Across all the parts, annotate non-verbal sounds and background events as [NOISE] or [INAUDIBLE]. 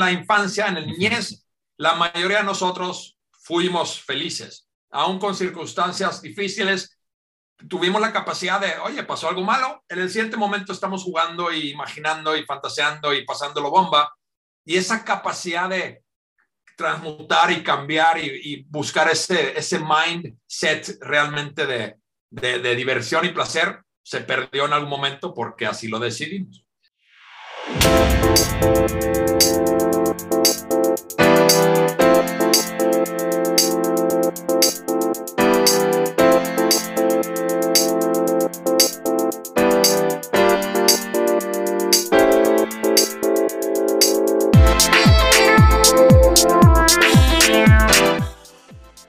la infancia, en la niñez, la mayoría de nosotros fuimos felices, aún con circunstancias difíciles. Tuvimos la capacidad de, oye, pasó algo malo, en el siguiente momento estamos jugando y imaginando y fantaseando y pasándolo bomba. Y esa capacidad de transmutar y cambiar y, buscar ese, ese mindset realmente de, de diversión y placer se perdió en algún momento porque así lo decidimos. Música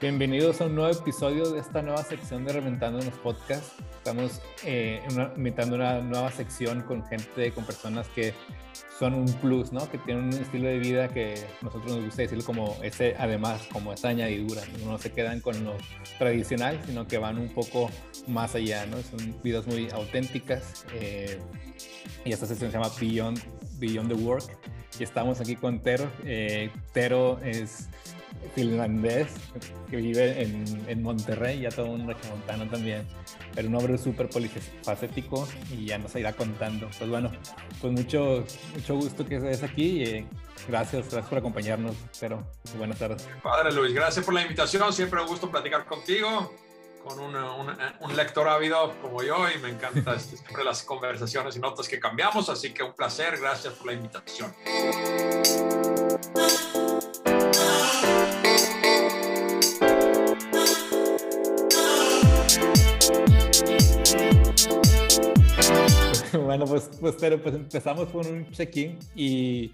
Bienvenidos a un nuevo episodio de esta nueva sección de Reventando en los Podcasts. Estamos eh, invitando una nueva sección con gente, con personas que son un plus, ¿no? Que tienen un estilo de vida que nosotros nos gusta decirlo como ese, además, como esa añadidura. No se quedan con lo tradicional, sino que van un poco más allá, ¿no? Son vidas muy auténticas. Eh, y esta sección se llama Beyond, Beyond the Work. Y estamos aquí con Tero. Eh, Tero es finlandés que vive en, en Monterrey, ya todo un regiomontano también, pero un hombre súper polifacético y ya nos irá contando. Pues bueno, pues mucho, mucho gusto que estés aquí y gracias, gracias por acompañarnos, pero buenas tardes. Padre Luis, gracias por la invitación, siempre un gusto platicar contigo con un, un, lector ávido como yo y me encanta este, siempre las conversaciones y notas que cambiamos, así que un placer, gracias por la invitación. [LAUGHS] bueno, pues, pues, pero pues empezamos con un check-in y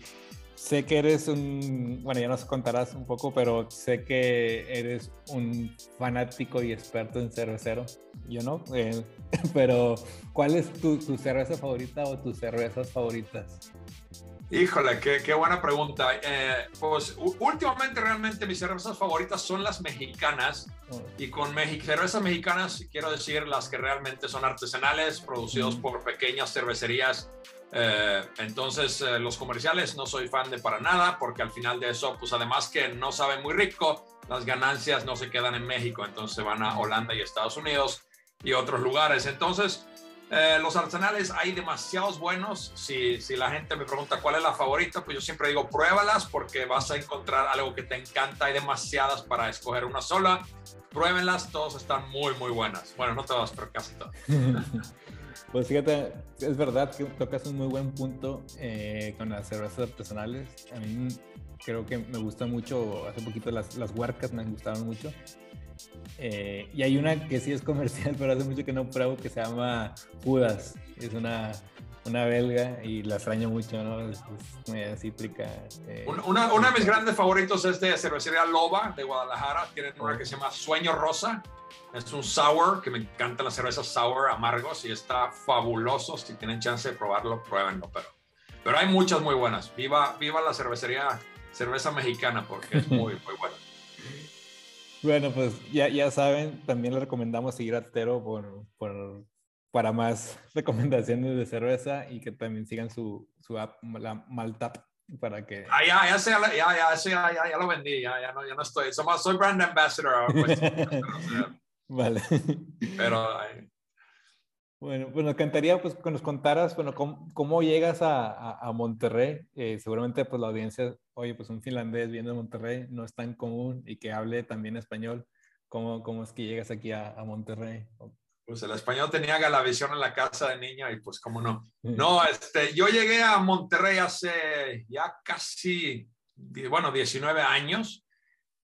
sé que eres un, bueno, ya nos contarás un poco, pero sé que eres un fanático y experto en cervecero. Yo no, eh, [LAUGHS] pero ¿cuál es tu cerveza favorita o tus cervezas favoritas? Híjole, qué, buena pregunta. Eh, pues últimamente realmente mis cervezas favoritas son las mexicanas oh. y con cervezas mexicanas quiero decir las que realmente son artesanales, producidos por pequeñas cervecerías. Eh, entonces eh, los comerciales no soy fan de para nada porque al final de eso, pues además que no saben muy rico, las ganancias no se quedan en México, entonces van a Holanda y Estados Unidos y otros lugares. Entonces eh, los arsenales hay demasiados buenos. Si, si, la gente me pregunta cuál es la favorita, pues yo siempre digo pruébalas porque vas a encontrar algo que te encanta. Hay demasiadas para escoger una sola. Pruébenlas, todas están muy, muy buenas. Bueno, no todas, pero casi todas. [LAUGHS] pues fíjate, es verdad que tocas un muy buen punto eh, con las cervezas artesanales. A mí creo que me gusta mucho, hace poquito las, las huarcas me gustaron mucho. Eh, y hay una que sí es comercial, [LAUGHS] pero hace mucho que no pruebo, que se llama Judas. Es una, una belga y la extraño mucho, ¿no? Es, muy cítrica. Eh. Una, uno de mis grandes favoritos es de cervecería Loba de Guadalajara. Tienen una que se llama Sueño Rosa. Es un sour, que me encantan las cervezas sour amargos y está fabuloso. Si tienen chance de probarlo, pruébenlo. Pero, pero hay muchas muy buenas. Viva, viva la cervecería, cerveza mexicana, porque es [LAUGHS] muy, muy buena. Bueno, pues ya, ya saben, también les recomendamos seguir a Tero por, por, para más [LAUGHS] recomendaciones de cerveza y que también sigan su, su app, la Maltap, para que... Ah, ya, ya, sé, ya, ya, ya, ya, lo vendí, ya, ya, no, ya no estoy. Somos, soy brand ambassador. Pues, [LAUGHS] vale. Pero... [LAUGHS] Bueno, pues nos encantaría pues, que nos contaras, bueno, cómo, cómo llegas a, a, Monterrey. Eh, seguramente pues la audiencia, oye, pues un finlandés viendo Monterrey no es tan común y que hable también español. ¿Cómo, cómo es que llegas aquí a, a Monterrey? Pues el español tenía Galavisión en la casa de niño y pues cómo no. No, este, yo llegué a Monterrey hace ya casi, bueno, 19 años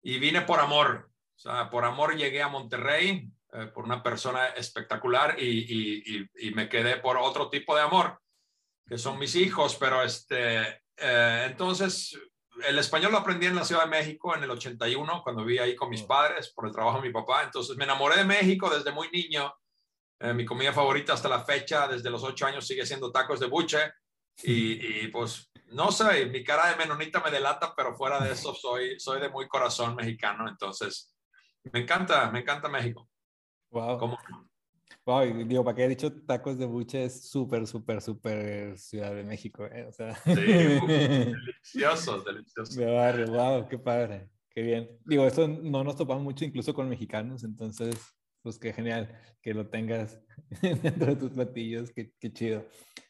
y vine por amor. O sea, por amor llegué a Monterrey eh, por una persona espectacular y, me quedé por otro tipo de amor, que son mis hijos, pero este, eh, entonces el español lo aprendí en la Ciudad de México en el 81, cuando vi ahí con mis padres por el trabajo de mi papá, entonces me enamoré de México desde muy niño. Eh, mi comida favorita hasta la fecha, desde los ocho años, sigue siendo tacos de buche. Y, pues no sé, mi cara de menonita me delata, pero fuera de eso soy, soy de muy corazón mexicano, entonces me encanta, me encanta México. Wow. Ay, digo, para que he dicho tacos de buche es súper, súper, súper Ciudad de México, ¿eh? O sea... Sí, [LAUGHS] deliciosos, deliciosos. De barrio, wow, qué padre, qué bien. Digo, esto no nos topamos mucho incluso con mexicanos, entonces, pues qué genial que lo tengas [LAUGHS] dentro de tus platillos, qué, qué chido.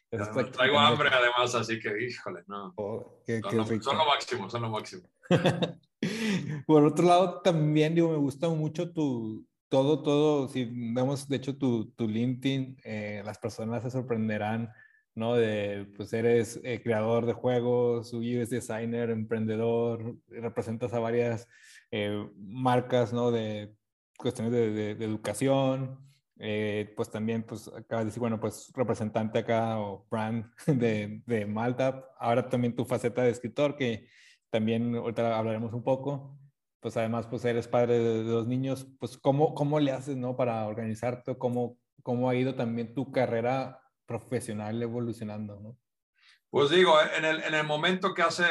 traigo hambre además, así que, híjole, no. Oh, qué, son, lo, son, lo, máximo, son lo máximo. [LAUGHS] Por otro lado, también, digo, me gusta mucho tu, todo, todo, si vemos de hecho tu, tu LinkedIn, eh, las personas se sorprenderán, ¿no? De, pues eres eh, creador de juegos, UX designer, emprendedor, representas a varias eh, marcas, ¿no? De cuestiones de, de, educación, pues también, pues acabas de decir, bueno, pues representante acá o brand [LAUGHS] de, de Malta, ahora también tu faceta de escritor, que también ahorita hablaremos un poco pues además pues eres padre de, dos niños, pues ¿cómo, cómo le haces, ¿no? Para organizarte, ¿cómo, cómo ha ido también tu carrera profesional evolucionando, ¿no? Pues digo, en el, en el momento que hace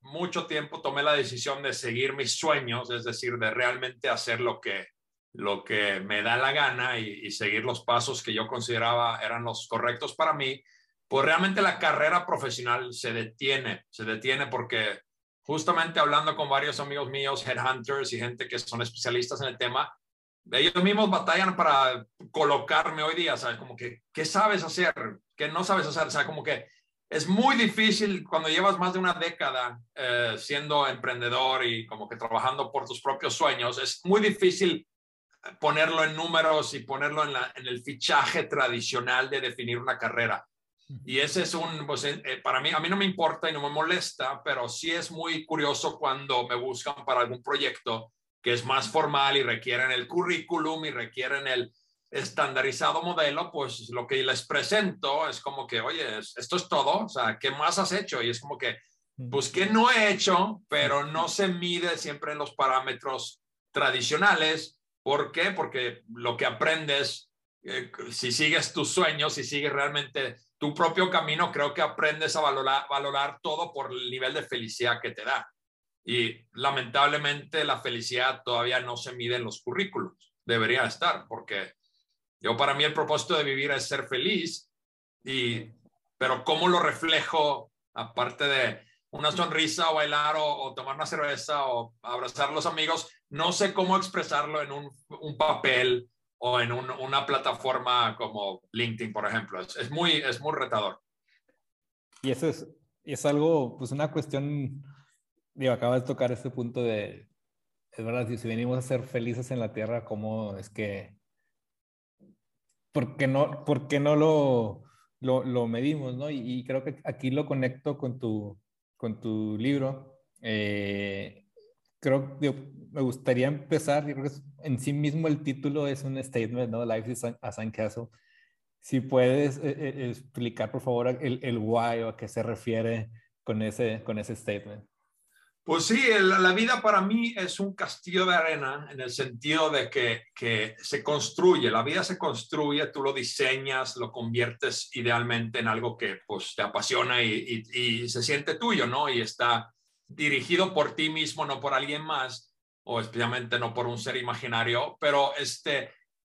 mucho tiempo tomé la decisión de seguir mis sueños, es decir, de realmente hacer lo que, lo que me da la gana y, y seguir los pasos que yo consideraba eran los correctos para mí, pues realmente la carrera profesional se detiene, se detiene porque justamente hablando con varios amigos míos, headhunters y gente que son especialistas en el tema, ellos mismos batallan para colocarme hoy día, ¿sabes? Como que, ¿qué sabes hacer? ¿Qué no sabes hacer? O sea, como que es muy difícil cuando llevas más de una década eh, siendo emprendedor y como que trabajando por tus propios sueños, es muy difícil ponerlo en números y ponerlo en, el fichaje tradicional de definir una carrera. Y ese es un, pues, eh, eh, para mí, a mí no me importa y no me molesta, pero sí es muy curioso cuando me buscan para algún proyecto que es más formal y requieren el currículum y requieren el estandarizado modelo, pues lo que les presento es como que, oye, esto es todo, o sea, ¿qué más has hecho? Y es como que, pues, ¿qué no he hecho? Pero no se mide siempre en los parámetros tradicionales. ¿Por qué? Porque lo que aprendes, eh, si sigues tus sueños, si sigues realmente tu propio camino, creo que aprendes a valorar, valorar todo por el nivel de felicidad que te da. Y lamentablemente la felicidad todavía no se mide en los currículos. Debería estar, porque yo para mí el propósito de vivir es ser feliz, y, pero ¿cómo lo reflejo aparte de una sonrisa o bailar o, tomar una cerveza o abrazar a los amigos? No sé cómo expresarlo en un, un papel o en una plataforma como LinkedIn, por ejemplo. Es, muy, es muy retador. Y eso es, es algo, pues una cuestión, digo, acabas de tocar este punto de, es verdad, si venimos a ser felices en la Tierra, ¿cómo es que, por qué no, por qué no lo, lo, lo medimos, no? Y, creo que aquí lo conecto con tu, con tu libro. Eh, creo que me gustaría empezar, yo creo que en sí mismo el título es un statement, ¿no? Life is a Sandcastle. Si puedes eh, eh, explicar, por favor, el, el why o a qué se refiere con ese, con ese statement. Pues sí, la vida para mí es un castillo de arena en el sentido de que, que, se construye, la vida se construye, tú lo diseñas, lo conviertes idealmente en algo que pues te apasiona y, y, y se siente tuyo, ¿no? Y está dirigido por ti mismo, no por alguien más, o especialmente no por un ser imaginario, pero este,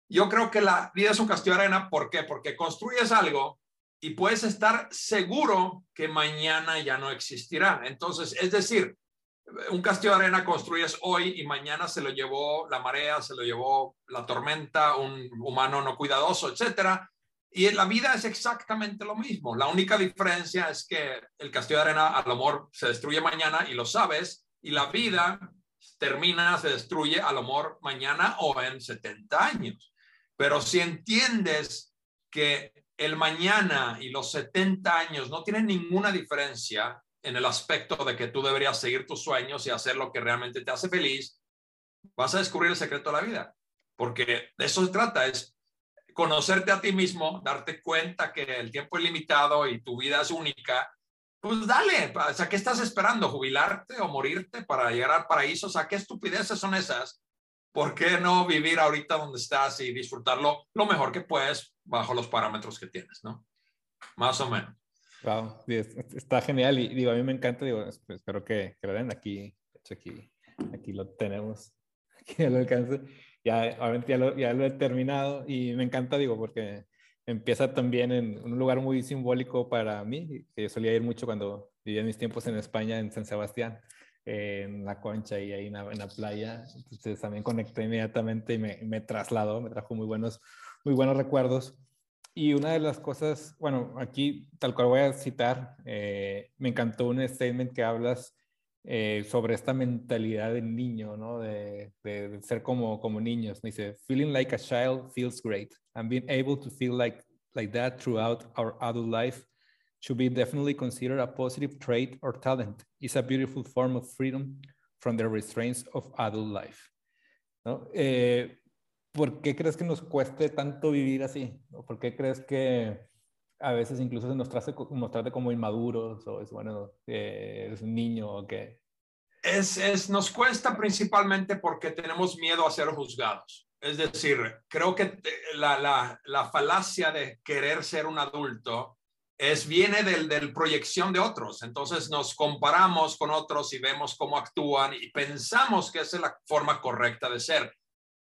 yo creo que la vida es un castillo de arena, ¿por qué? Porque construyes algo y puedes estar seguro que mañana ya no existirá. Entonces, es decir, un castillo de arena construyes hoy y mañana se lo llevó la marea, se lo llevó la tormenta, un humano no cuidadoso, etcétera. Y en la vida es exactamente lo mismo. La única diferencia es que el castillo de arena a lo mejor se destruye mañana y lo sabes, y la vida termina, se destruye a lo mejor mañana o en 70 años. Pero si entiendes que el mañana y los 70 años no tienen ninguna diferencia en el aspecto de que tú deberías seguir tus sueños y hacer lo que realmente te hace feliz, vas a descubrir el secreto de la vida. Porque de eso se trata, es conocerte a ti mismo, darte cuenta que el tiempo es limitado y tu vida es única, pues dale, o sea, ¿qué estás esperando? ¿Jubilarte o morirte para llegar al paraíso? O sea, ¿qué estupideces son esas? ¿Por qué no vivir ahorita donde estás y disfrutarlo lo mejor que puedes bajo los parámetros que tienes, ¿no? Más o menos. Wow, está genial y digo, a mí me encanta, digo, espero que, que lo den aquí, aquí, aquí lo tenemos, [LAUGHS] aquí al alcance. Ya, ya lo, ya lo he terminado y me encanta, digo, porque empieza también en un lugar muy simbólico para mí, que yo solía ir mucho cuando vivía mis tiempos en España, en San Sebastián, en la concha y ahí en la, playa. Entonces también conecté inmediatamente y me, me, trasladó, me trajo muy buenos, muy buenos recuerdos. Y una de las cosas, bueno, aquí tal cual voy a citar, eh, me encantó un statement que hablas eh, sobre esta mentalidad del niño, ¿no? De, ser como, como niños. Dice, feeling like a child feels great. And being able to feel like, like that throughout our adult life should be definitely considered a positive trait or talent. It's a beautiful form of freedom from the restraints of adult life. Eh, ¿Por qué crees que nos cueste tanto vivir así? ¿Por qué crees que a veces incluso se nos trate, nos como inmaduros o es bueno, eh, eres un niño o qué? Es, es, nos cuesta principalmente porque tenemos miedo a ser juzgados. Es decir, creo que la, la, la falacia de querer ser un adulto es, viene del, del proyección de otros. Entonces nos comparamos con otros y vemos cómo actúan y pensamos que esa es la forma correcta de ser.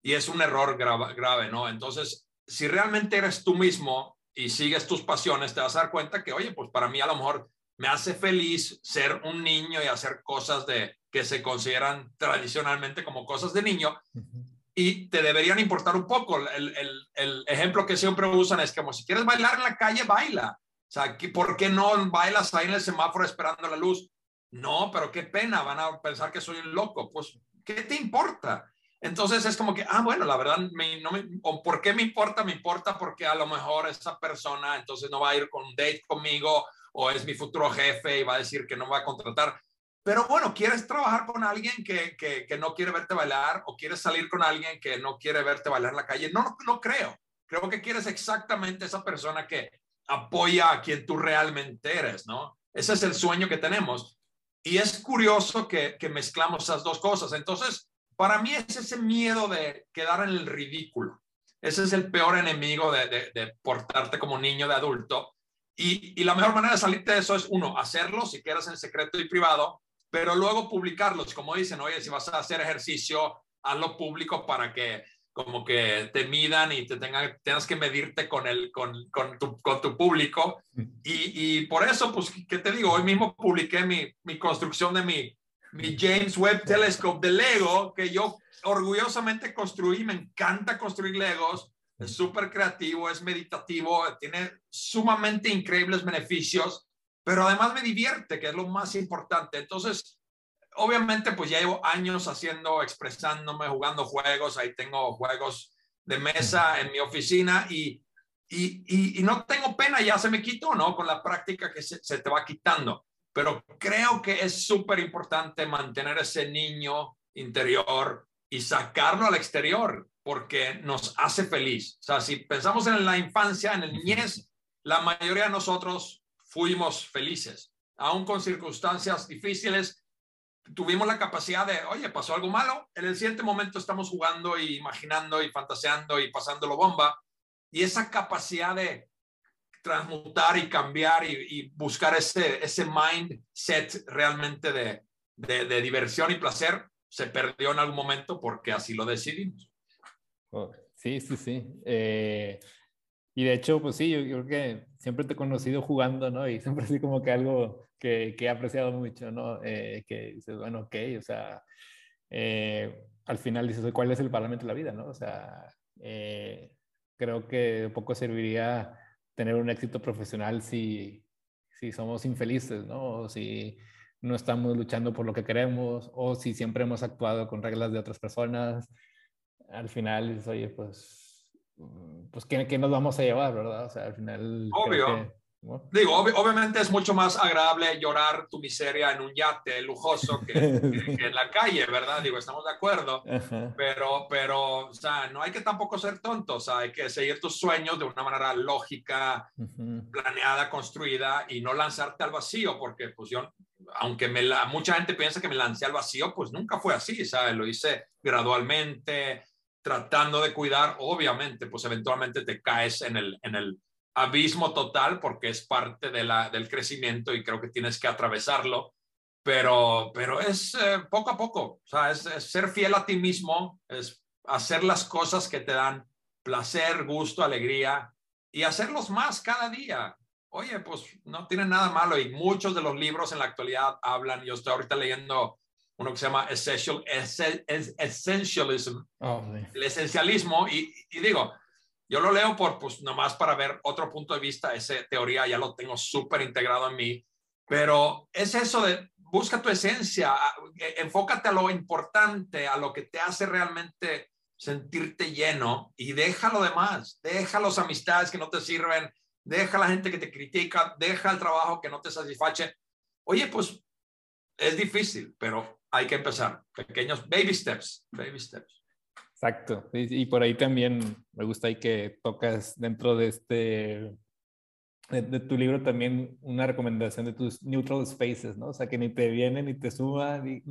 Y es un error grave, grave ¿no? Entonces, si realmente eres tú mismo, y sigues tus pasiones, te vas a dar cuenta que, oye, pues para mí a lo mejor me hace feliz ser un niño y hacer cosas de que se consideran tradicionalmente como cosas de niño y te deberían importar un poco. El, el, el, ejemplo que siempre usan es como si quieres bailar en la calle, baila. O sea, ¿por qué no bailas ahí en el semáforo esperando la luz? No, pero qué pena, van a pensar que soy un loco. Pues, ¿qué te importa? Entonces es como que, ah, bueno, la verdad, me, no me, o ¿por qué me importa? Me importa porque a lo mejor esa persona entonces no va a ir con un date conmigo o es mi futuro jefe y va a decir que no va a contratar. Pero bueno, ¿quieres trabajar con alguien que, que, que no quiere verte bailar o quieres salir con alguien que no quiere verte bailar en la calle? No, no, no creo. Creo que quieres exactamente esa persona que apoya a quien tú realmente eres, ¿no? Ese es el sueño que tenemos. Y es curioso que, que mezclamos esas dos cosas. Entonces, para mí es ese miedo de quedar en el ridículo. Ese es el peor enemigo de, portarte como niño de adulto. Y, la mejor manera de salirte de eso es, uno, hacerlo si quieres en secreto y privado, pero luego publicarlos. Como dicen, oye, si vas a hacer ejercicio, hazlo público para que como que te midan y te tengan, tengas que medirte con, el, con, con, tu, con tu público. Y, y, por eso, pues, ¿qué te digo? Hoy mismo publiqué mi, mi construcción de mi, mi James Webb Telescope de Lego, que yo orgullosamente construí, me encanta construir Legos, es súper creativo, es meditativo, tiene sumamente increíbles beneficios, pero además me divierte, que es lo más importante. Entonces, obviamente, pues ya llevo años haciendo, expresándome, jugando juegos, ahí tengo juegos de mesa en mi oficina y, y, y, no tengo pena, ya se me quitó, ¿no? Con la práctica que se, se te va quitando pero creo que es súper importante mantener ese niño interior y sacarlo al exterior porque nos hace feliz. O sea, si pensamos en la infancia, en el niñez, la mayoría de nosotros fuimos felices, aún con circunstancias difíciles. Tuvimos la capacidad de, oye, pasó algo malo, en el siguiente momento estamos jugando y imaginando y fantaseando y pasándolo bomba. Y esa capacidad de transmutar y cambiar y, buscar ese, ese mindset realmente de, de, diversión y placer se perdió en algún momento porque así lo decidimos. Oh, sí, sí, sí. Eh, y de hecho, pues sí, yo, creo que siempre te he conocido jugando, ¿no? Y siempre así como que algo que, que he apreciado mucho, ¿no? Eh, que dices, bueno, ok, o sea, eh, al final dices, ¿cuál es el parlamento de la vida, ¿no? O sea, creo que poco serviría tener un éxito profesional si, si somos infelices, ¿no? O si no estamos luchando por lo que queremos, o si siempre hemos actuado con reglas de otras personas. Al final, oye, pues, pues ¿qué, ¿qué, nos vamos a llevar, verdad? O sea, al final... Obvio. Digo, obviamente es mucho más agradable llorar tu miseria en un yate lujoso que, [LAUGHS] en la calle, ¿verdad? Digo, estamos de acuerdo, pero, pero, o sea, no hay que tampoco ser tontos, hay que seguir tus sueños de una manera lógica, planeada, construida y no lanzarte al vacío, porque pues yo, aunque me la, mucha gente piensa que me lancé al vacío, pues nunca fue así, ¿sabes? Lo hice gradualmente, tratando de cuidar, obviamente, pues eventualmente te caes en el, en el abismo total porque es parte de la, del crecimiento y creo que tienes que atravesarlo, pero, pero es eh, poco a poco, o sea, es, ser fiel a ti mismo, es hacer las cosas que te dan placer, gusto, alegría y hacerlos más cada día. Oye, pues no tiene nada malo y muchos de los libros en la actualidad hablan, yo estoy ahorita leyendo uno que se llama Essential, Essentialism, oh, el esencialismo, y, y, digo, yo lo leo por, pues, nomás para ver otro punto de vista, esa teoría ya lo tengo súper integrado en mí, pero es eso de, busca tu esencia, e, enfócate a lo importante, a lo que te hace realmente sentirte lleno y deja lo demás, deja las amistades que no te sirven, deja la gente que te critica, deja el trabajo que no te satisface. Oye, pues es difícil, pero hay que empezar. Pequeños baby steps, baby steps. Exacto. Y, por ahí también me gusta ahí que tocas dentro de este, de, tu libro también una recomendación de tus neutral spaces, ¿no? O sea, que ni te vienen ni te suban.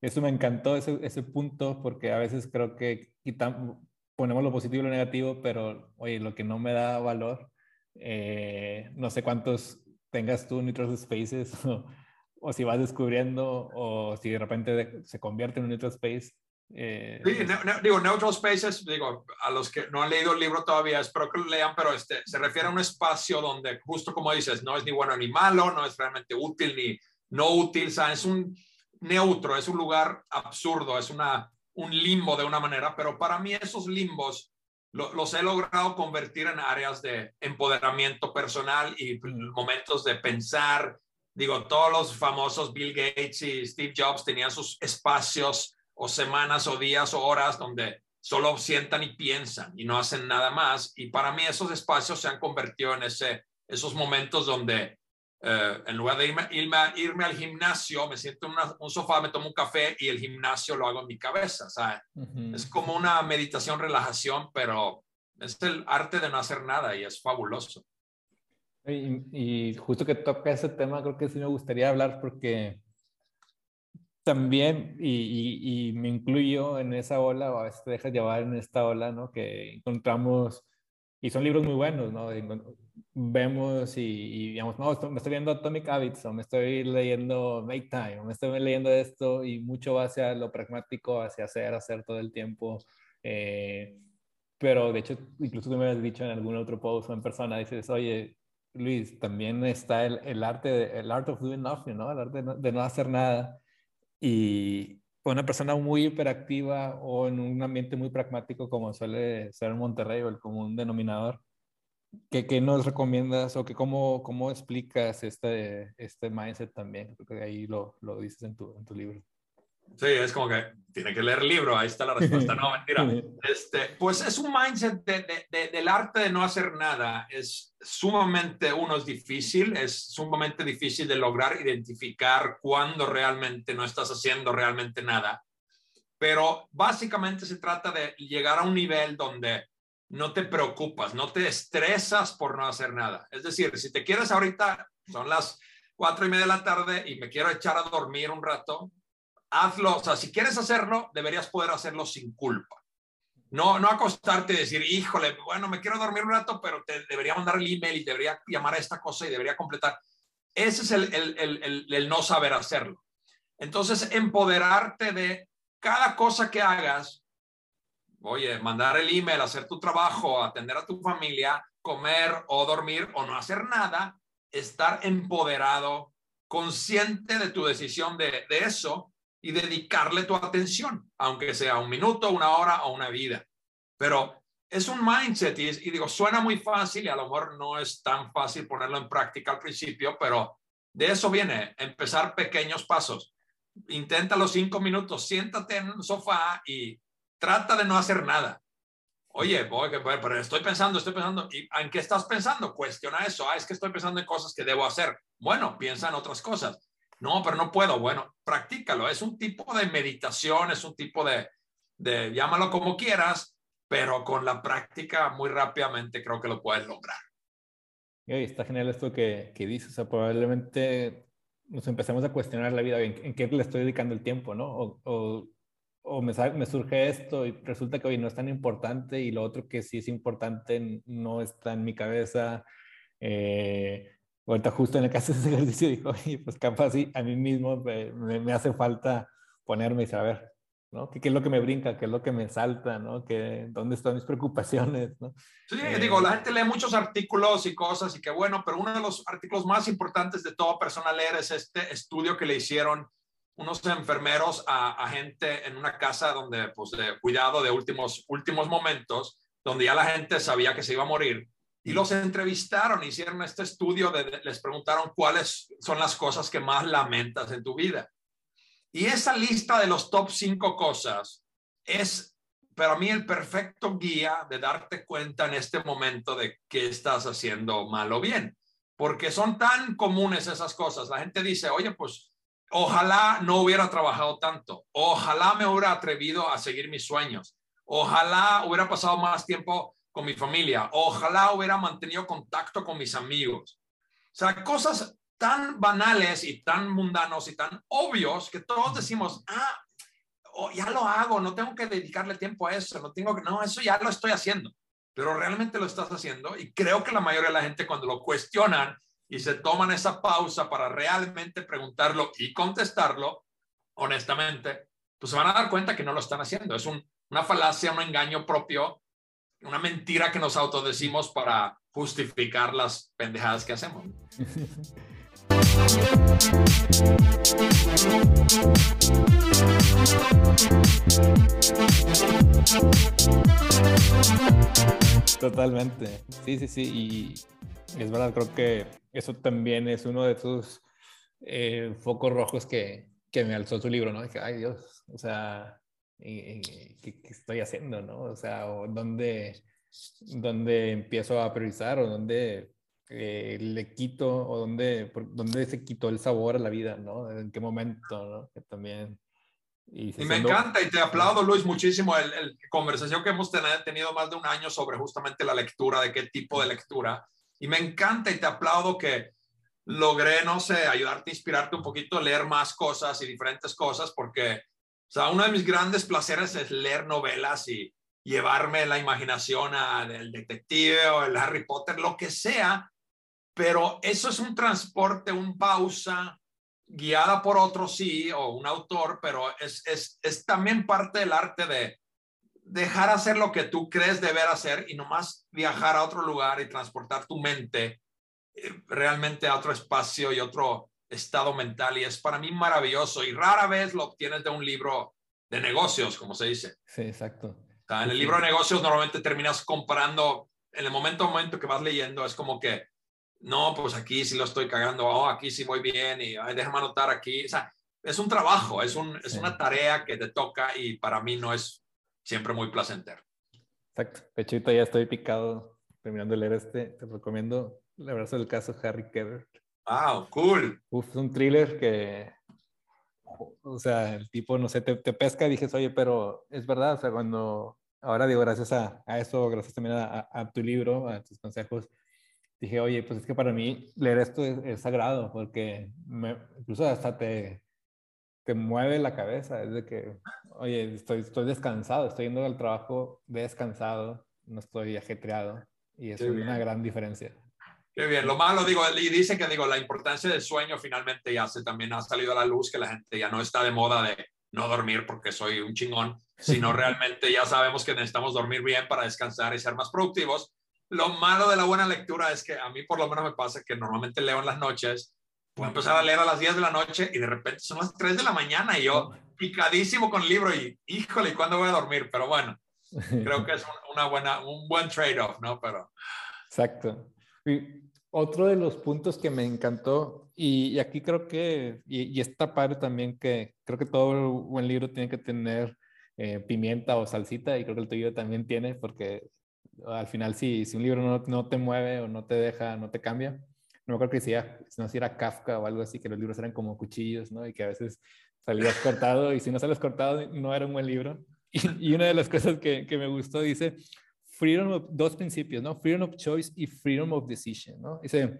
Eso me encantó, ese, ese punto, porque a veces creo que quitamos, ponemos lo positivo y lo negativo, pero oye, lo que no me da valor, eh, no sé cuántos tengas tú neutral spaces [LAUGHS] o si vas descubriendo o si de repente se convierte en un neutral space. Eh, sí, digo, neutral spaces, digo, a los que no han leído el libro todavía, espero que lo lean, pero este, se refiere a un espacio donde, justo como dices, no es ni bueno ni malo, no es realmente útil ni no útil, o sea, es un neutro, es un lugar absurdo, es una, un limbo de una manera, pero para mí esos limbos los he logrado convertir en áreas de empoderamiento personal y momentos de pensar, digo, todos los famosos Bill Gates y Steve Jobs tenían sus espacios o semanas o días o horas donde solo sientan y piensan y no hacen nada más. Y para mí esos espacios se han convertido en ese, esos momentos donde eh, en lugar de irme, irme, al gimnasio, me siento en un sofá, me tomo un café y el gimnasio lo hago en mi cabeza. Es como una meditación, relajación, pero es el arte de no hacer nada y es fabuloso. Y, justo que toca ese tema, creo que sí me gustaría hablar porque también, y, me incluyo en esa ola, o a veces te dejas llevar en esta ola, ¿no? Que encontramos, y son libros muy buenos, ¿no? Vemos y, digamos, no, me estoy viendo Atomic Habits, o me estoy leyendo Make Time, o me estoy leyendo esto, y mucho va hacia lo pragmático, hacia hacer, hacer todo el tiempo. Eh, pero de hecho, incluso tú me has dicho en algún otro post o en persona, dices, oye, Luis, también está el, el arte, el art of doing nothing, ¿no? El arte de no, hacer nada. Y una persona muy hiperactiva o en un ambiente muy pragmático como suele ser en Monterrey o el común denominador, ¿qué, qué nos recomiendas o que cómo, cómo explicas este, este mindset también? Creo que ahí lo, lo dices en tu, en tu libro. Sí, es como que tiene que leer el libro, ahí está la respuesta. No, mentira. [LAUGHS] Este, pues es un mindset de, de, del arte de no hacer nada. Es sumamente, uno es difícil, es sumamente difícil de lograr identificar cuándo realmente no estás haciendo realmente nada. Pero básicamente se trata de llegar a un nivel donde no te preocupas, no te estresas por no hacer nada. Es decir, si te quieres ahorita, son las cuatro y media de la tarde y me quiero echar a dormir un rato, hazlo, o sea, si quieres hacerlo, deberías poder hacerlo sin culpa. No, no acostarte y decir, híjole, bueno, me quiero dormir un rato, pero te debería mandar el email y debería llamar a esta cosa y debería completar. Ese es el, el, el, el no saber hacerlo. Entonces, empoderarte de cada cosa que hagas, oye, mandar el email, hacer tu trabajo, atender a tu familia, comer o dormir o no hacer nada, estar empoderado, consciente de tu decisión de, de eso y dedicarle tu atención, aunque sea un minuto, una hora o una vida. Pero es un mindset y, digo, suena muy fácil y a lo mejor no es tan fácil ponerlo en práctica al principio, pero de eso viene, empezar pequeños pasos. Intenta los cinco minutos, siéntate en un sofá y trata de no hacer nada. Oye, voy, pero estoy pensando, estoy pensando. ¿Y en qué estás pensando? Cuestiona eso. Ah, es que estoy pensando en cosas que debo hacer. Bueno, piensa en otras cosas. No, pero no puedo. Bueno, practícalo. Es un tipo de meditación, es un tipo de, de, llámalo como quieras, pero con la práctica muy rápidamente creo que lo puedes lograr. está genial esto que, que dices. O sea, probablemente nos empecemos a cuestionar la vida, en, qué le estoy dedicando el tiempo, ¿no? O, o, o me, me, surge esto y resulta que hoy no es tan importante y lo otro que sí es importante no está en mi cabeza. Eh, ahorita justo en el caso de ese ejercicio [LAUGHS] dijo, oye, pues capaz sí, a mí mismo me, me, hace falta ponerme y saber, ¿no? ¿Qué, es lo que me brinca? ¿Qué es lo que me salta? ¿no? ¿Qué, ¿Dónde están mis [LAUGHS] preocupaciones? ¿no? Sí, digo, la gente lee muchos artículos y cosas y qué bueno, pero uno de los artículos más importantes de toda persona leer es este estudio que le hicieron unos enfermeros a, a gente en una casa donde, pues, de cuidado de últimos, últimos momentos, donde ya la gente sabía que se iba a morir y los entrevistaron, hicieron este estudio, les preguntaron cuáles son las cosas que más lamentas en tu vida. Y esa lista de los top cinco cosas es para mí el perfecto guía de darte cuenta en este momento de qué estás haciendo mal o bien, porque son tan comunes esas cosas. La gente dice, oye, pues ojalá no hubiera trabajado tanto, ojalá me hubiera atrevido a seguir mis sueños, ojalá hubiera pasado más tiempo con mi familia. Ojalá hubiera mantenido contacto con mis amigos. O sea, cosas tan banales y tan mundanos y tan obvios que todos decimos, ah, oh, ya lo hago, no tengo que dedicarle tiempo a eso, no tengo que, no, eso ya lo estoy haciendo, pero realmente lo estás haciendo y creo que la mayoría de la gente cuando lo cuestionan y se toman esa pausa para realmente preguntarlo y contestarlo, honestamente, pues se van a dar cuenta que no lo están haciendo. Es una falacia, un engaño propio una mentira que nos autodecimos para justificar las pendejadas que hacemos. Totalmente. Sí, sí, sí. Y es verdad, creo que eso también es uno de esos eh, focos rojos que, que me alzó su libro, ¿no? Dije, ay Dios, o sea, ¿qué, qué estoy haciendo, no? O sea, o dónde, dónde empiezo a priorizar o dónde eh, le quito o dónde, dónde se quitó el sabor a la vida, ¿no? En qué momento, ¿no? Que también... Y, me encanta y te aplaudo, Luis, muchísimo el, el, conversación que hemos tenido más de un año sobre justamente la lectura, de qué tipo de lectura. Y me encanta y te aplaudo que logré, no sé, ayudarte, inspirarte un poquito, leer más cosas y diferentes cosas, porque o sea, uno de mis grandes placeres es leer novelas y llevarme la imaginación al detective o el Harry Potter, lo que sea, pero eso es un transporte, un pausa guiada por otro, sí, o un autor, pero es, es, es también parte del arte de dejar hacer lo que tú crees deber hacer y nomás viajar a otro lugar y transportar tu mente eh, realmente a otro espacio y otro, estado mental y es para mí maravilloso y rara vez lo obtienes de un libro de negocios, como se dice. Sí, exacto. en el libro de negocios normalmente terminas comprando, en el momento momento que vas leyendo es como que, no, pues aquí sí lo estoy cagando, oh, aquí sí voy bien y déjame anotar aquí. O sea, es un trabajo, es, un, es una tarea que te toca y para mí no es siempre muy placentero. Exacto. Hecho, ya estoy picado terminando de leer este. Te recomiendo el abrazo del caso Harry Keber. Wow, cool. Uf, es un thriller que, o sea, el tipo, no sé, te, te, pesca y dices, oye, pero es verdad, o sea, cuando, ahora digo, gracias a, a eso, gracias también a, a, tu libro, a tus consejos, dije, oye, pues es que para mí leer esto es, sagrado, porque me, incluso hasta te, te mueve la cabeza, es de que, oye, estoy, estoy descansado, estoy yendo al trabajo descansado, no estoy ajetreado, y es una gran diferencia. Qué bien, lo malo digo, y dice que digo, la importancia del sueño finalmente ya se también ha salido a la luz, que la gente ya no está de moda de no dormir porque soy un chingón, sino [LAUGHS] realmente ya sabemos que necesitamos dormir bien para descansar y ser más productivos. Lo malo de la buena lectura es que a mí por lo menos me pasa que normalmente leo en las noches, puedo empezar a leer a las 10 de la noche y de repente son las 3 de la mañana y yo picadísimo con el libro y híjole, ¿cuándo voy a dormir? Pero bueno, [LAUGHS] creo que es una buena, un buen trade-off, ¿no? Pero... Exacto. Otro de los puntos que me encantó, y, aquí creo que, y, esta parte también que creo que todo buen libro tiene que tener eh, pimienta o salsita, y creo que el tuyo también tiene, porque al final si, si un libro no, no, te mueve o no te deja, no te cambia. No me acuerdo que si, si no si era Kafka o algo así, que los libros eran como cuchillos, ¿no? Y que a veces salías cortado y si no sales cortado no era un buen libro. [LAUGHS] Y, y una de las cosas que, que me gustó dice, freedom of, dos principios, ¿no? Freedom of choice y freedom of decision, ¿no? Dice,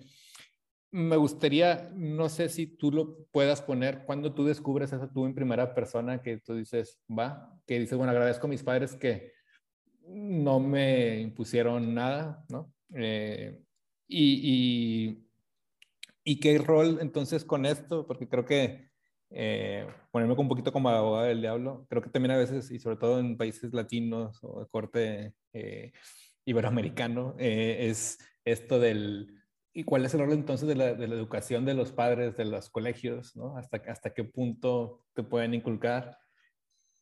me gustaría, no sé si tú lo puedas poner cuando tú descubres eso tú en primera persona, que tú dices, va, que dices, bueno, agradezco a mis padres que no me impusieron nada, ¿no? Eh, y, y, y, qué rol entonces con esto, porque creo que eh, ponerme un poquito como abogado del diablo. Creo que también a veces, y sobre todo en países latinos o de corte eh, iberoamericano, eh, es esto del... ¿Y cuál es el rol entonces de la, de la, educación de los padres, de los colegios, ¿no? Hasta, hasta qué punto te pueden inculcar.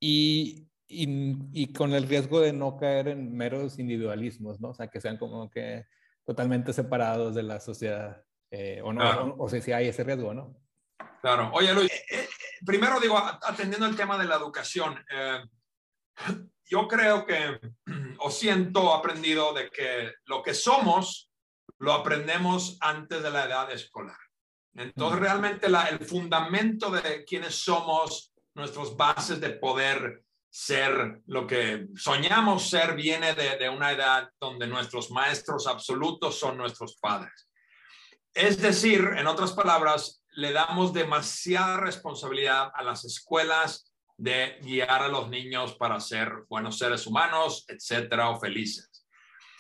Y, y, y, con el riesgo de no caer en meros individualismos, ¿no? O sea, que sean como que totalmente separados de la sociedad. o no, o, o, sea, si hay ese riesgo, ¿no? Claro. Oye, Luis, eh, eh, primero digo, atendiendo el tema de la educación, eh, yo creo que, [CLEARS THROAT] o siento aprendido de que lo que somos, lo aprendemos antes de la edad escolar. Entonces, realmente la, el fundamento de quiénes somos, nuestras bases de poder ser lo que soñamos ser, viene de, de una edad donde nuestros maestros absolutos son nuestros padres. Es decir, en otras palabras, le damos demasiada responsabilidad a las escuelas de guiar a los niños para ser buenos seres humanos, etcétera, o felices.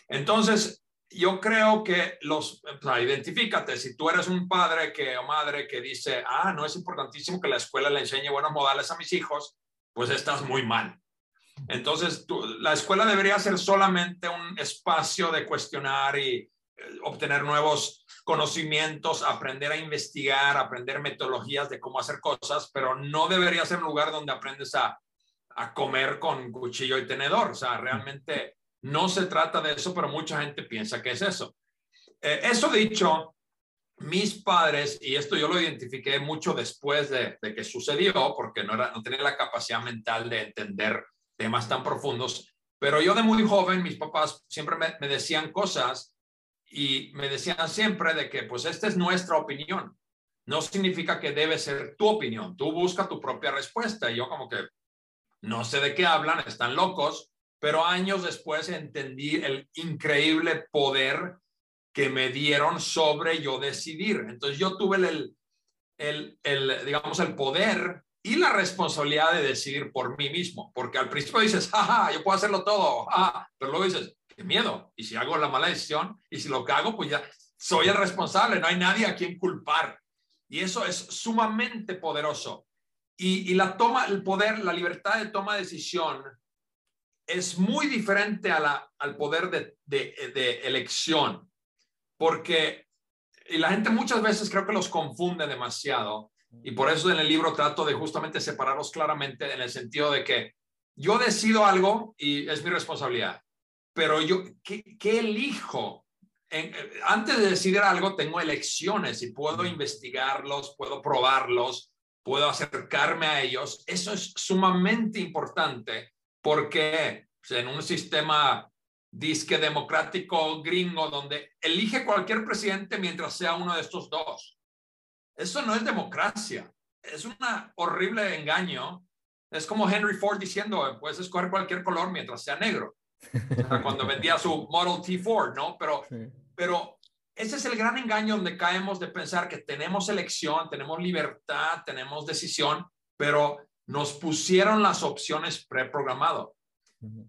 Entonces, yo creo que los, o sea, identifícate, si tú eres un padre que, o madre que dice, ah, no es importantísimo que la escuela le enseñe buenos modales a mis hijos, pues estás muy mal. Entonces, la escuela debería ser solamente un espacio de cuestionar y eh, obtener nuevos conocimientos, aprender a investigar, aprender metodologías de cómo hacer cosas, pero no debería ser un lugar donde aprendes a, a comer con cuchillo y tenedor. O sea, realmente no se trata de eso, pero mucha gente piensa que es eso. Eh, eso dicho, mis padres, y esto yo lo identifiqué mucho después de, de, que sucedió, porque no, era, no tenía la capacidad mental de entender temas tan profundos, pero yo de muy joven, mis papás siempre me, me decían cosas y me decían siempre de que pues esta es nuestra opinión. No significa que debe ser tu opinión. Tú busca tu propia respuesta. Y yo como que no sé de qué hablan, están locos, pero años después entendí el increíble poder que me dieron sobre yo decidir. Entonces yo tuve el, el, el, digamos, el poder y la responsabilidad de decidir por mí mismo, porque al principio dices, jaja, yo puedo hacerlo todo, pero luego dices, qué miedo. Y si hago la mala decisión y si lo hago, pues ya soy el responsable, no hay nadie a quien culpar. Y eso es sumamente poderoso. Y, la toma, el poder, la libertad de toma de decisión es muy diferente a la, al poder de, de, de elección, porque y la gente muchas veces creo que los confunde demasiado. Y por eso en el libro trato de justamente separarlos claramente en el sentido de que yo decido algo y es mi responsabilidad pero yo, ¿qué, qué elijo? En, antes de decidir algo, tengo elecciones y puedo investigarlos, puedo probarlos, puedo acercarme a ellos. Eso es sumamente importante porque pues, en un sistema disque democrático gringo donde elige cualquier presidente mientras sea uno de estos dos. Eso no es democracia, es un horrible engaño. Es como Henry Ford diciendo, puedes escoger cualquier color mientras sea negro cuando vendía su Model T Ford, ¿no? Pero, pero ese es el gran engaño donde caemos de pensar que tenemos elección, tenemos libertad, tenemos decisión, pero nos pusieron las opciones preprogramado.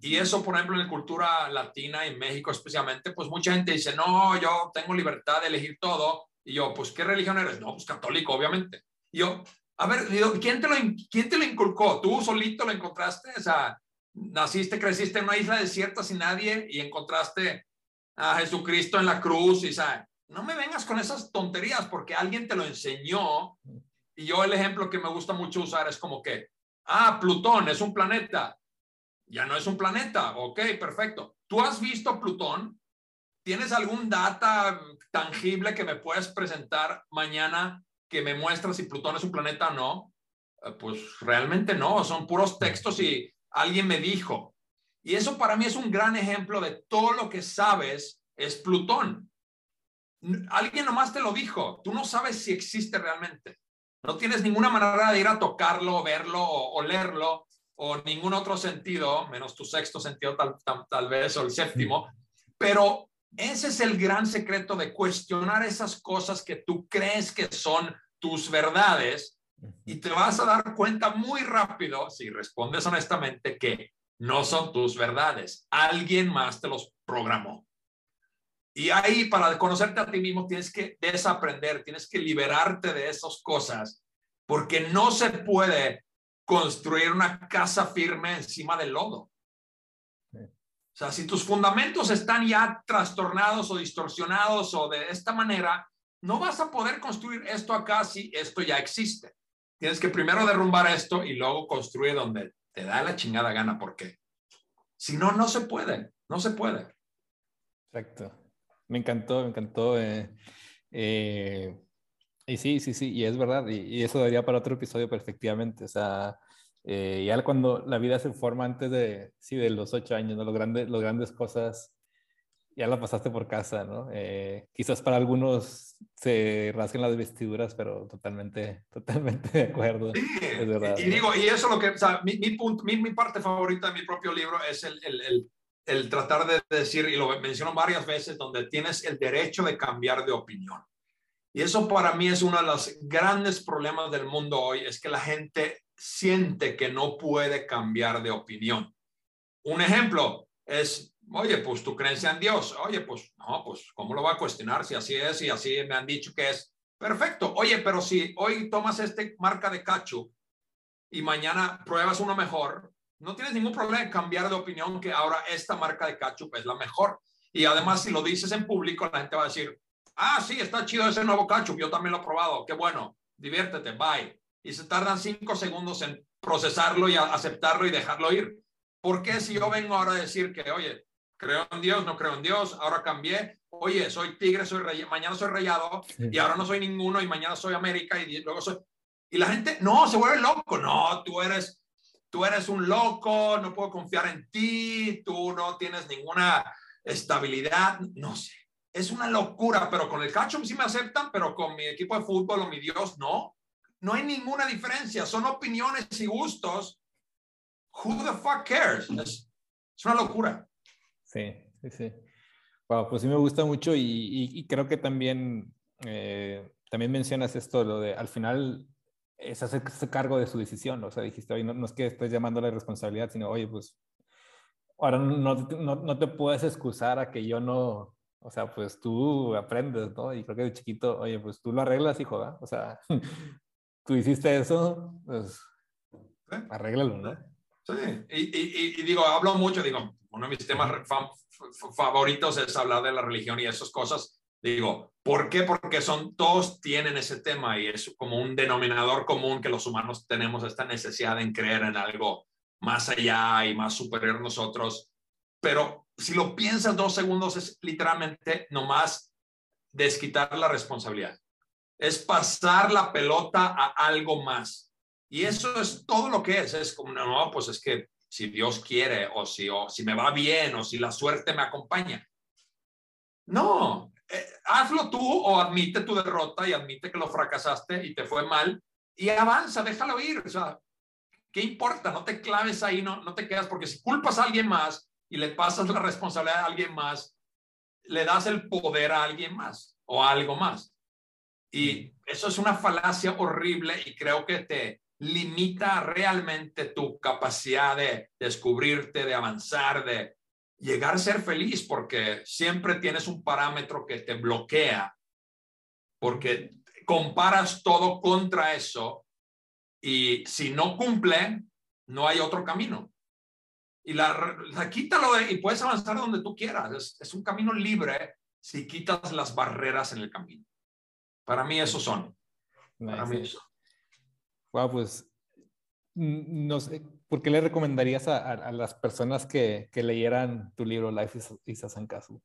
Y eso, por ejemplo, en la cultura latina y México especialmente, pues mucha gente dice, no, yo tengo libertad de elegir todo. Y yo, pues, ¿qué religión eres? No, pues católico, obviamente. Y yo, a ver, ¿quién te lo, quién te lo inculcó? ¿Tú solito lo encontraste? O sea, naciste, creciste en una isla desierta sin nadie y encontraste a Jesucristo en la cruz y sabes, no me vengas con esas tonterías porque alguien te lo enseñó. Y yo el ejemplo que me gusta mucho usar es como que, ah, Plutón es un planeta. Ya no es un planeta. Ok, perfecto. ¿Tú has visto Plutón? ¿Tienes algún data tangible que me puedes presentar mañana que me muestra si Plutón es un planeta o no? Eh, pues realmente no, son puros textos y alguien me dijo. Y eso para mí es un gran ejemplo de todo lo que sabes es Plutón. Alguien nomás te lo dijo, tú no sabes si existe realmente. No tienes ninguna manera de ir a tocarlo, verlo o olerlo o ningún otro sentido, menos tu sexto sentido tal, tal, tal vez o el séptimo. Pero ese es el gran secreto de cuestionar esas cosas que tú crees que son tus verdades y te vas a dar cuenta muy rápido, si respondes honestamente, que no son tus verdades. Alguien más te los programó. Y ahí, para conocerte a ti mismo, tienes que desaprender, tienes que liberarte de esas cosas porque no se puede construir una casa firme encima del lodo. O sea, si tus fundamentos están ya trastornados o distorsionados o de esta manera, no vas a poder construir esto acá si esto ya existe. Tienes que primero derrumbar esto y luego construir donde te da la chingada gana, porque si no, no se puede, no se puede. Exacto. Me encantó, me encantó. Eh, eh, y sí, sí, sí, y es verdad, y, y, eso daría para otro episodio perfectamente. O sea, eh, ya cuando la vida se forma antes de, sí, de los ocho años, ¿no? Los grandes, los grandes cosas ya la pasaste por casa, ¿no? Eh, quizás para algunos se rasguen las vestiduras, pero totalmente, [LAUGHS] totalmente de acuerdo. Sí, es verdad, y, digo, y eso es lo que, o sea, mi, mi, punto, mi, mi, parte favorita de mi propio libro es el, el, el, el tratar de decir, y lo menciono varias veces, donde tienes el derecho de cambiar de opinión. Y eso para mí es uno de los grandes problemas del mundo hoy, es que la gente siente que no puede cambiar de opinión. Un ejemplo es, oye, pues tu creencia en Dios. Oye, pues no, pues ¿cómo lo va a cuestionar si así es y así me han dicho que es? Perfecto. Oye, pero si hoy tomas este marca de cacho y mañana pruebas uno mejor, no tienes ningún problema en cambiar de opinión que ahora esta marca de cacho es la mejor. Y además, si lo dices en público, la gente va a decir, ah, sí, está chido ese nuevo cacho, yo también lo he probado, qué bueno, diviértete, bye y se tardan cinco segundos en procesarlo y aceptarlo y dejarlo ir. ¿Por qué si yo vengo ahora a decir que, oye, creo en Dios, no creo en Dios, ahora cambié, oye, soy tigre, soy rey, mañana soy rayado y ahora no soy ninguno y mañana soy América y luego soy... Y la gente, no, se vuelve loco, no, tú eres, tú eres un loco, no puedo confiar en ti, tú no tienes ninguna estabilidad, no sé. Es una locura, pero con el cacho sí me aceptan, pero con mi equipo de fútbol o mi Dios no no hay ninguna diferencia, son opiniones y gustos. Who the fuck cares? Es, una locura. Sí, sí, sí. Wow, pues sí me gusta mucho y, creo que también, eh, también mencionas esto, lo de al final es hacerse cargo de su decisión. O sea, dijiste, oye, no, no es que estés llamando la responsabilidad, sino, oye, pues ahora no, no, no, te puedes excusar a que yo no, o sea, pues tú aprendes, ¿no? Y creo que de chiquito, oye, pues tú lo arreglas, hijo, ¿verdad? O sea, [LAUGHS] tú hiciste eso, pues arréglalo, ¿no? Sí, y, y, y, digo, hablo mucho, digo, uno de mis temas favoritos es hablar de la religión y esas cosas. Digo, ¿por qué? Porque son, todos tienen ese tema y es como un denominador común que los humanos tenemos esta necesidad de creer en algo más allá y más superior a nosotros. Pero si lo piensas dos segundos, es literalmente nomás desquitar la responsabilidad es pasar la pelota a algo más. Y eso es todo lo que es. Es como, no, pues es que si Dios quiere o si, o si me va bien o si la suerte me acompaña. No, eh, hazlo tú o admite tu derrota y admite que lo fracasaste y te fue mal y avanza, déjalo ir. O sea, ¿qué importa? No te claves ahí, no, no te quedas, porque si culpas a alguien más y le pasas la responsabilidad a alguien más, le das el poder a alguien más o a algo más. Y eso es una falacia horrible y creo que te limita realmente tu capacidad de descubrirte, de avanzar, de llegar a ser feliz, porque siempre tienes un parámetro que te bloquea, porque comparas todo contra eso y si no cumple, no hay otro camino. Y la, quítalo y puedes avanzar donde tú quieras. Es, es un camino libre si quitas las barreras en el camino. Para mí esos son. Para mí eso. Wow, pues no sé, ¿por qué le recomendarías a, las personas que, que, leyeran tu libro Life is, is a Sankasu?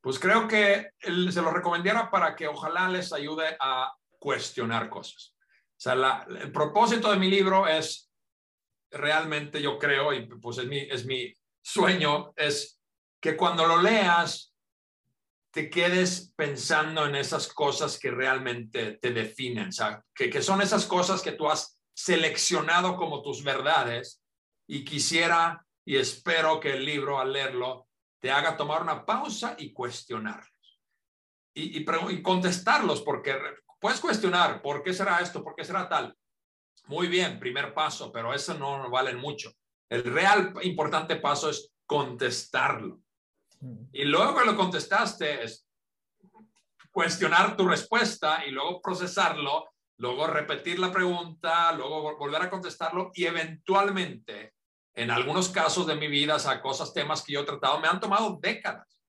Pues creo que se lo recomendaría para que ojalá les ayude a cuestionar cosas. O sea, el propósito de mi libro es realmente, yo creo, y pues es mi, es mi sueño, es que cuando lo leas te quedes pensando en esas cosas que realmente te definen, que, que son esas cosas que tú has seleccionado como tus verdades y quisiera y espero que el libro al leerlo te haga tomar una pausa y cuestionarlos y, y, y contestarlos porque puedes cuestionar por qué será esto, por qué será tal. Muy bien, primer paso, pero eso no vale mucho. El real importante paso es contestarlo. Y luego lo contestaste es cuestionar tu respuesta y luego procesarlo luego repetir la pregunta, luego volver a contestarlo y eventualmente, en algunos casos de mi vida, a cosas, temas que yo he tratado, me han tomado décadas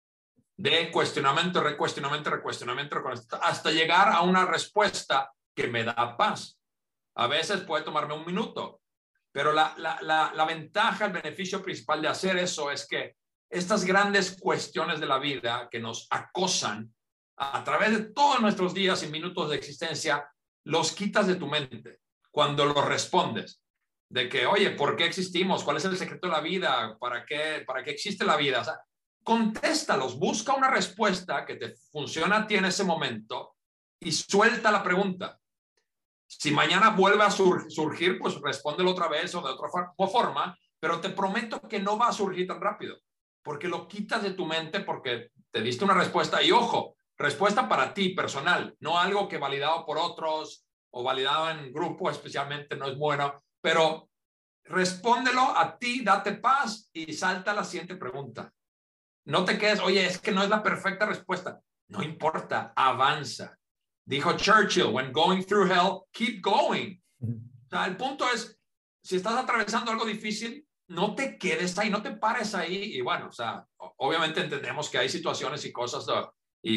de cuestionamiento, recuestionamiento, recuestionamiento, hasta llegar a una respuesta que me da paz. A veces puede tomarme un minuto, pero la, la, la, ventaja, el beneficio principal de hacer eso es que estas grandes cuestiones de la vida que nos acosan a través de todos nuestros días y minutos de existencia, los quitas de tu mente cuando los respondes. De que, oye, ¿por qué existimos? ¿Cuál es el secreto de la vida? ¿Para qué, para qué existe la vida? O sea, contéstalos, busca una respuesta que te funciona a ti en ese momento y suelta la pregunta. Si mañana vuelve a surgir, pues respóndelo otra vez o de otra forma, pero te prometo que no va a surgir tan rápido, porque lo quitas de tu mente porque te diste una respuesta y ojo, respuesta para ti personal, no algo que validado por otros o validado en grupo especialmente no es bueno, pero respóndelo a ti, date paz y salta a la siguiente pregunta. No te quedes, oye, es que no es la perfecta respuesta. No importa, avanza. Dijo Churchill, when going through hell, keep going. O sea, el punto es, si estás atravesando algo difícil, no te quedes ahí, no te pares ahí. Y bueno, o sea, obviamente entendemos que hay situaciones y cosas y,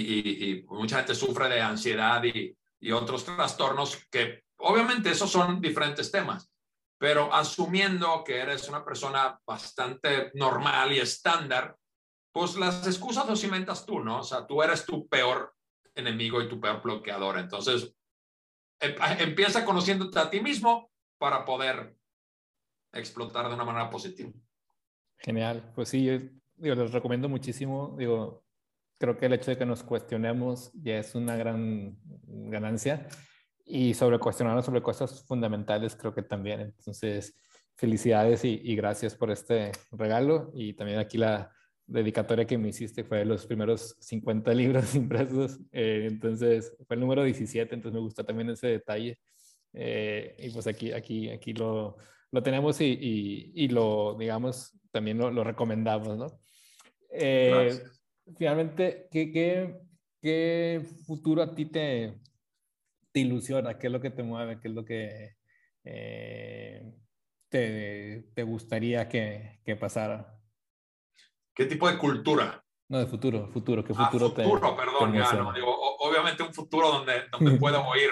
y, mucha gente sufre de ansiedad y, y otros trastornos que obviamente esos son diferentes temas. Pero asumiendo que eres una persona bastante normal y estándar, pues las excusas los inventas tú, ¿no? O sea, tú eres tu peor enemigo y tu peor bloqueador. Entonces, em, empieza conociéndote a ti mismo para poder explotar de una manera positiva. Genial. Pues sí, yo les recomiendo muchísimo. Digo, creo que el hecho de que nos cuestionemos ya es una gran ganancia. Y sobre cuestionarnos sobre cosas fundamentales, creo que también. Entonces, felicidades y, y gracias por este regalo. Y también aquí la, dedicatoria que me hiciste fue los primeros 50 libros [LAUGHS] impresos, eh, entonces fue el número 17, entonces me gustó también ese detalle. Eh, y pues aquí, aquí, aquí lo, lo tenemos y, y, lo, digamos, también lo, lo recomendamos, ¿no? Eh, finalmente, ¿qué, ¿qué, qué, futuro a ti te, te ilusiona? ¿Qué es lo que te mueve? ¿Qué es lo que te, te gustaría que, que pasara? ¿Qué tipo de cultura? No, de futuro, futuro, ¿qué ah, futuro te futuro, perdón, ya, no, digo, obviamente un futuro donde, donde [LAUGHS] puedo oír.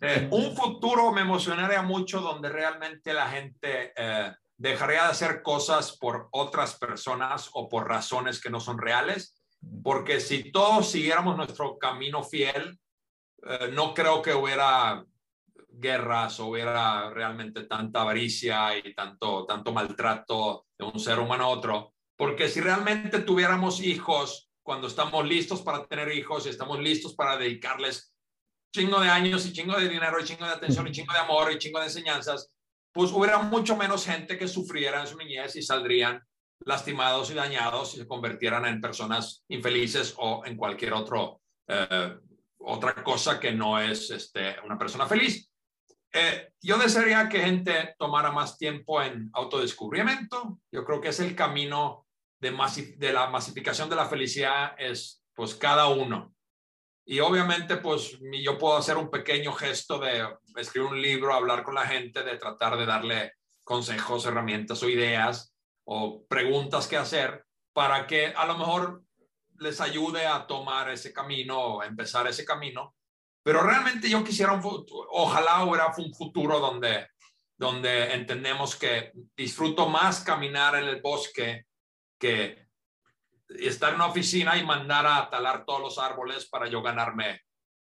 [LAUGHS] Un futuro me emocionaría mucho donde realmente la gente eh, dejaría de hacer cosas por otras personas o por razones que no son reales, porque si todos siguiéramos nuestro camino fiel, eh, no creo que hubiera guerras, hubiera realmente tanta avaricia y tanto, tanto maltrato de un ser humano a otro. Porque si realmente tuviéramos hijos, cuando estamos listos para tener hijos y estamos listos para dedicarles chingo de años y chingo de dinero y chingo de atención y chingo de amor y chingo de enseñanzas, pues hubiera mucho menos gente que sufriera en su niñez y saldrían lastimados y dañados y se convirtieran en personas infelices o en cualquier otro, eh, otra cosa que no es este, una persona feliz. Eh, yo desearía que gente tomara más tiempo en autodescubrimiento. Yo creo que es el camino de, la masificación de la felicidad es pues cada uno. Y obviamente pues yo puedo hacer un pequeño gesto de escribir un libro, hablar con la gente, de tratar de darle consejos, herramientas o ideas o preguntas que hacer para que a lo mejor les ayude a tomar ese camino o empezar ese camino. Pero realmente yo quisiera, un, ojalá hubiera un futuro donde, donde entendemos que disfruto más caminar en el bosque que estar en una oficina y mandar a talar todos los árboles para yo ganarme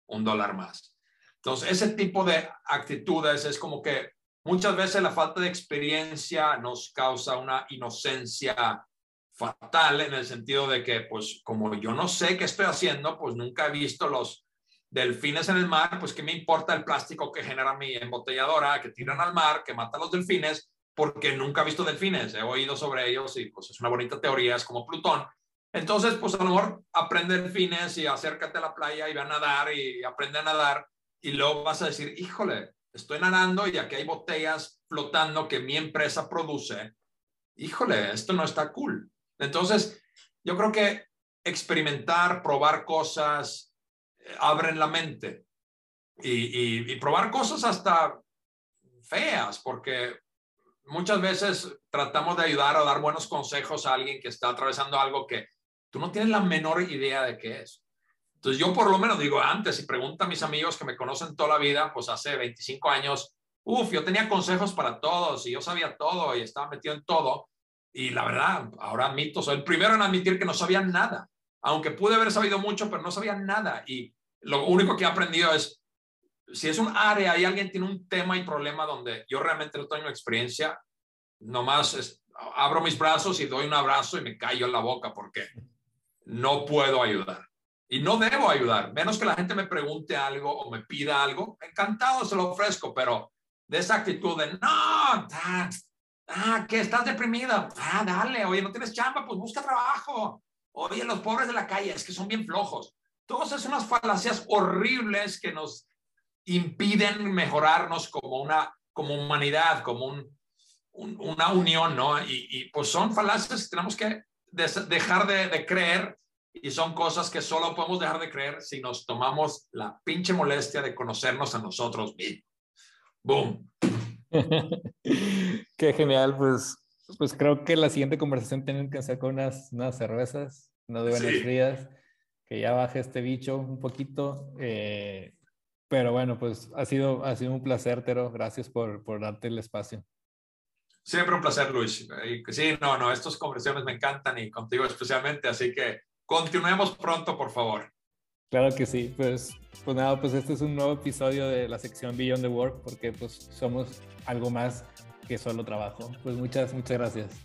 un dólar más. Entonces, ese tipo de actitudes es como que muchas veces la falta de experiencia nos causa una inocencia fatal en el sentido de que, pues, como yo no sé qué estoy haciendo, pues nunca he visto los delfines en el mar, pues qué me importa el plástico que genera mi embotelladora, que tiran al mar, que mata a los delfines, porque nunca he visto delfines, he oído sobre ellos y pues es una bonita teoría, es como Plutón. Entonces, pues a lo mejor aprende y acércate a la playa y ve a nadar y aprende a nadar y luego vas a decir, híjole, estoy nadando y aquí hay botellas flotando que mi empresa produce. Híjole, esto no está cool. Entonces, yo creo que experimentar, probar cosas, eh, abren la mente. y, y, probar cosas hasta feas, porque muchas veces tratamos de ayudar o dar buenos consejos a alguien que está atravesando algo que tú no tienes la menor idea de qué es. Entonces yo por lo menos digo antes y pregunta a mis amigos que me conocen toda la vida, pues hace 25 años, uff, yo tenía consejos para todos y yo sabía todo y estaba metido en todo. Y la verdad, ahora admito, soy el primero en admitir que no sabía nada, aunque pude haber sabido mucho, pero no sabía nada. Y lo único que he aprendido es, si es un área y alguien tiene un tema y problema donde yo realmente no tengo experiencia, nomás abro mis brazos y doy un abrazo y me callo en la boca porque no puedo ayudar. Y no debo ayudar, menos que la gente me pregunte algo o me pida algo, encantado se lo ofrezco, pero de esa actitud de, no, ah, ah, que estás deprimida, ah, dale, oye, no tienes chamba, pues busca trabajo. Oye, los pobres de la calle, es que son bien flojos. Todas esas unas falacias horribles que nos impiden mejorarnos como una, como humanidad, como un, una unión, ¿no? Y, pues son falacias tenemos que dejar de, de creer y son cosas que solo podemos dejar de creer si nos tomamos la pinche molestia de conocernos a nosotros mismos. ¡Boom! [LAUGHS] Qué genial, pues, pues creo que la siguiente conversación tienen que hacer con unas, unas cervezas, no de buenas frías, que ya baje este bicho un poquito. Eh, pero bueno, pues ha sido, ha sido un placer, Tero. Gracias por, por darte el espacio. Siempre un placer, Luis. Sí, no, no, estas conversaciones me encantan y contigo especialmente, así que continuemos pronto, por favor. Claro que sí, pues, pues nada, pues este es un nuevo episodio de la sección Beyond the Work, porque pues somos algo más que solo trabajo. Pues muchas, muchas gracias.